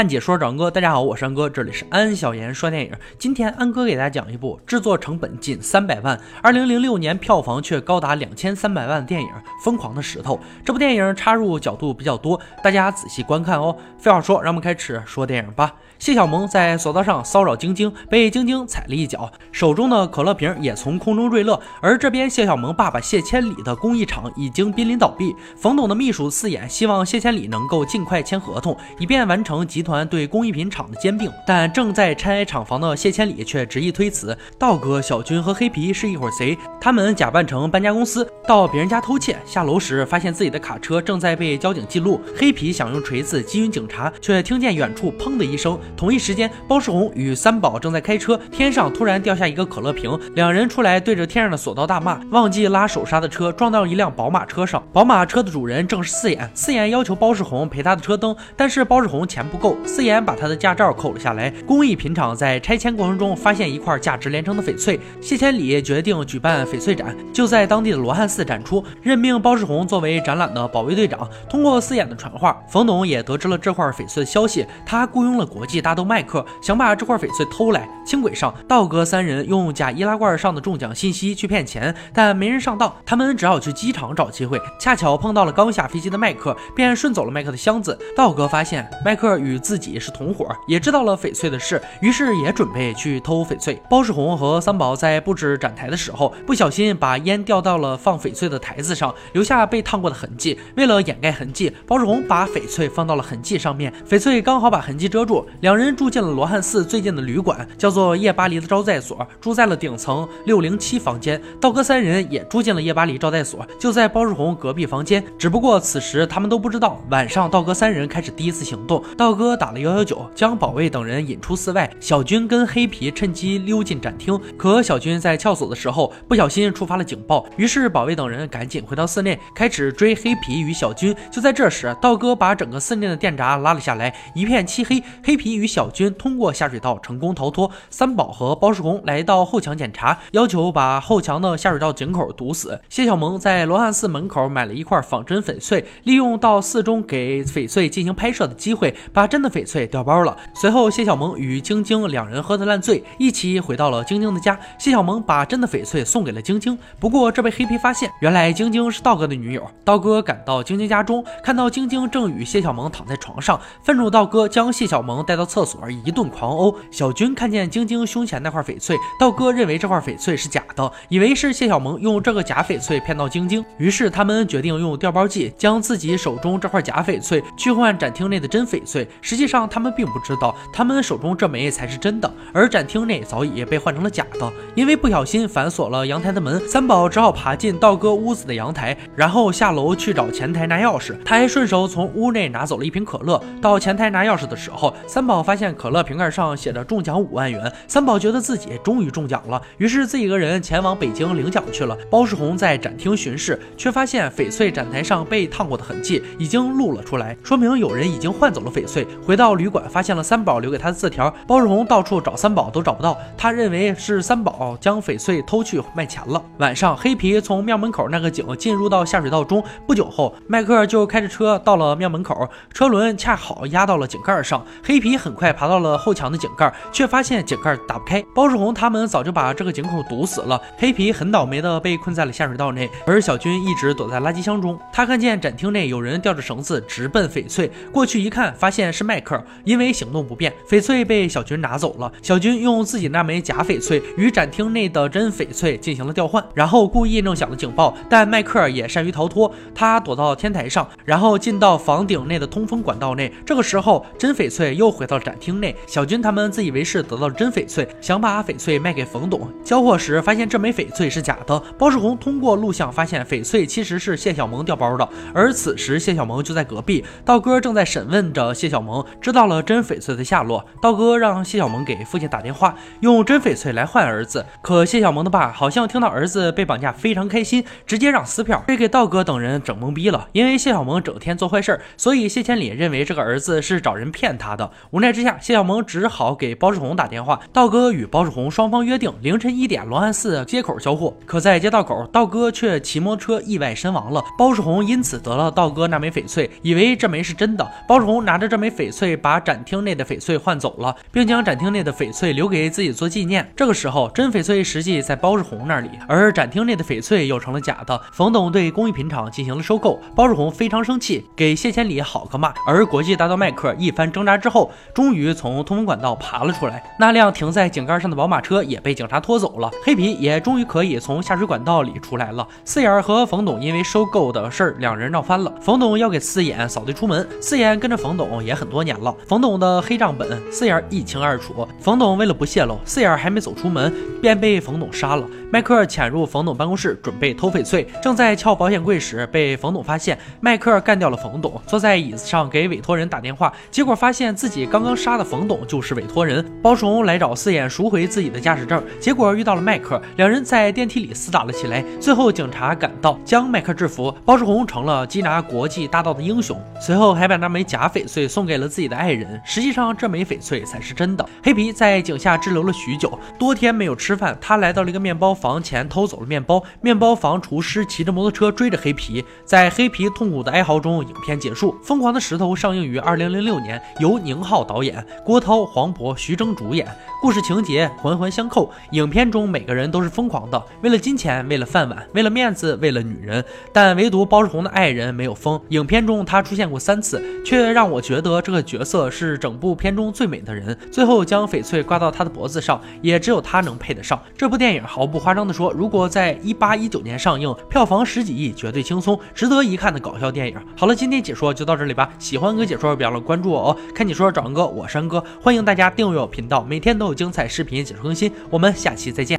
看解说找安哥，大家好，我是安哥，这里是安小言说电影。今天安哥给大家讲一部制作成本近三百万，二零零六年票房却高达两千三百万的电影《疯狂的石头》。这部电影插入角度比较多，大家仔细观看哦。废话说，让我们开始说电影吧。谢小萌在索道上骚扰晶晶，被晶晶踩了一脚，手中的可乐瓶也从空中坠落。而这边谢小萌爸爸谢千里的工艺厂已经濒临倒闭，冯董的秘书四眼希望谢千里能够尽快签合同，以便完成集团团对工艺品厂的兼并。但正在拆厂房的谢千里却执意推辞。道哥、小军和黑皮是一伙贼，他们假扮成搬家公司到别人家偷窃，下楼时发现自己的卡车正在被交警记录。黑皮想用锤子击晕警察，却听见远处砰的一声。同一时间，包世红与三宝正在开车，天上突然掉下一个可乐瓶，两人出来对着天上的索道大骂，忘记拉手刹的车撞到一辆宝马车上，宝马车的主人正是四眼。四眼要求包世红赔他的车灯，但是包世红钱不够，四眼把他的驾照扣了下来。工艺品厂在拆迁过程中发现一块价值连城的翡翠，谢千里决定举办翡翠展，就在当地的罗汉寺展出，任命包世红作为展览的保卫队长。通过四眼的传话，冯董也得知了这块翡翠的消息，他雇佣了国际大豆麦。克想把这块翡翠偷来。轻轨上，道哥三人用假易拉罐上的中奖信息去骗钱，但没人上当，他们只好去机场找机会。恰巧碰到了刚下飞机的麦克，便顺走了麦克的箱子。道哥发现麦克与自己是同伙，也知道了翡翠的事，于是也准备去偷翡翠。包世红和三宝在布置展台的时候，不小心把烟掉到了放翡翠的台子上，留下被烫过的痕迹。为了掩盖痕迹，包世红把翡翠放到了痕迹上面，翡翠刚好把痕迹遮住。两人住进了罗汉寺最近的旅馆，叫做夜巴黎的招待所，住在了顶层六零七房间。道哥三人也住进了夜巴黎招待所，就在包世红隔壁房间。只不过此时他们都不知道，晚上道哥三人开始第一次行动。道哥打了幺幺九，将保卫等人引出寺外。小军跟黑皮趁机溜进展厅，可小军在撬锁的时候不小心触发了警报，于是保卫等人赶紧回到寺内，开始追黑皮与小军。就在这时，道哥把整个寺内的电闸拉了下来，一片漆黑。黑皮与小军通。过下水道成功逃脱，三宝和包世红来到后墙检查，要求把后墙的下水道井口堵死。谢小萌在罗汉寺门口买了一块仿真翡翠，利用到寺中给翡翠进行拍摄的机会，把真的翡翠掉包了。随后，谢小萌与晶晶两人喝得烂醉，一起回到了晶晶的家。谢小萌把真的翡翠送给了晶晶，不过这被黑皮发现，原来晶晶是道哥的女友。道哥赶到晶晶家中，看到晶晶正与谢小萌躺在床上，愤怒道哥将谢小萌带到厕所一顿。狂殴小军看见晶晶胸前那块翡翠，道哥认为这块翡翠是假的，以为是谢小萌用这个假翡翠骗到晶晶，于是他们决定用调包计将自己手中这块假翡翠去换展厅内的真翡翠。实际上他们并不知道，他们手中这枚才是真的，而展厅内早已被换成了假的。因为不小心反锁了阳台的门，三宝只好爬进道哥屋子的阳台，然后下楼去找前台拿钥匙。他还顺手从屋内拿走了一瓶可乐。到前台拿钥匙的时候，三宝发现可乐瓶。盖上写着中奖五万元，三宝觉得自己终于中奖了，于是自己一个人前往北京领奖去了。包世红在展厅巡视，却发现翡翠展台上被烫过的痕迹已经露了出来，说明有人已经换走了翡翠。回到旅馆，发现了三宝留给他的字条，包世红到处找三宝都找不到，他认为是三宝将翡翠偷去卖钱了。晚上，黑皮从庙门口那个井进入到下水道中，不久后，迈克就开着车到了庙门口，车轮恰好压到了井盖上，黑皮很快爬到了后。墙的井盖，却发现井盖打不开。包世红他们早就把这个井口堵死了。黑皮很倒霉的被困在了下水道内，而小军一直躲在垃圾箱中。他看见展厅内有人吊着绳子直奔翡翠，过去一看，发现是迈克。因为行动不便，翡翠被小军拿走了。小军用自己那枚假翡翠与展厅内的真翡翠进行了调换，然后故意弄响了警报。但迈克也善于逃脱，他躲到天台上，然后进到房顶内的通风管道内。这个时候，真翡翠又回到了展厅内。小军他们自以为是得到了真翡翠，想把翡翠卖给冯董。交货时发现这枚翡翠是假的。包世红通过录像发现翡翠其实是谢小萌掉包的，而此时谢小萌就在隔壁。道哥正在审问着谢小萌，知道了真翡翠的下落。道哥让谢小萌给父亲打电话，用真翡翠来换儿子。可谢小萌的爸好像听到儿子被绑架，非常开心，直接让撕票，这给道哥等人整懵逼了。因为谢小萌整天做坏事，所以谢千里认为这个儿子是找人骗他的。无奈之下，谢小萌。只好给包世红打电话。道哥与包世红双方约定凌晨一点罗汉寺街口交货。可在街道口，道哥却骑摩托车意外身亡了。包世红因此得了道哥那枚翡翠，以为这枚是真的。包世红拿着这枚翡翠把展厅内的翡翠换走了，并将展厅内的翡翠留给自己做纪念。这个时候，真翡翠实际在包世红那里，而展厅内的翡翠又成了假的。冯董对工艺品厂进行了收购，包世红非常生气，给谢千里好个骂。而国际大盗麦克一番挣扎之后，终于从通风管道爬了出来。那辆停在井盖上的宝马车也被警察拖走了，黑皮也终于可以从下水管道里出来了。四眼和冯董因为收购的事儿，两人闹翻了。冯董要给四眼扫地出门，四眼跟着冯董也很多年了，冯董的黑账本四眼一清二楚。冯董为了不泄露，四眼还没走出门，便被冯董杀了。迈克潜入冯董办公室，准备偷翡翠，正在撬保险柜时，被冯董发现。迈克干掉了冯董，坐在椅子上给委托人打电话，结果发现自己刚刚杀的冯董就是委托人。包世红来找四眼赎回自己的驾驶证，结果遇到了迈克，两人在电梯里厮打了起来。最后警察赶到，将迈克制服，包世红成了缉拿国际大盗的英雄。随后还把那枚假翡翠送给了自己的爱人，实际上这枚翡翠才是真的。黑皮在井下滞留了许久，多天没有吃饭，他来到了一个面包。房前偷走了面包，面包房厨师骑着摩托车追着黑皮，在黑皮痛苦的哀嚎中，影片结束。《疯狂的石头》上映于二零零六年，由宁浩导演，郭涛、黄渤、徐峥主演。故事情节环环相扣，影片中每个人都都是疯狂的，为了金钱，为了饭碗，为了面子，为了女人。但唯独包世红的爱人没有疯。影片中他出现过三次，却让我觉得这个角色是整部片中最美的人。最后将翡翠挂到他的脖子上，也只有他能配得上。这部电影毫不夸张的说，如果在一八一九年上映，票房十几亿，绝对轻松，值得一看的搞笑电影。好了，今天解说就到这里吧。喜欢哥解说，别忘了关注我哦。看解说找安哥，我是安哥，欢迎大家订阅我频道，每天都有精彩视频解说更新。我们下期再见。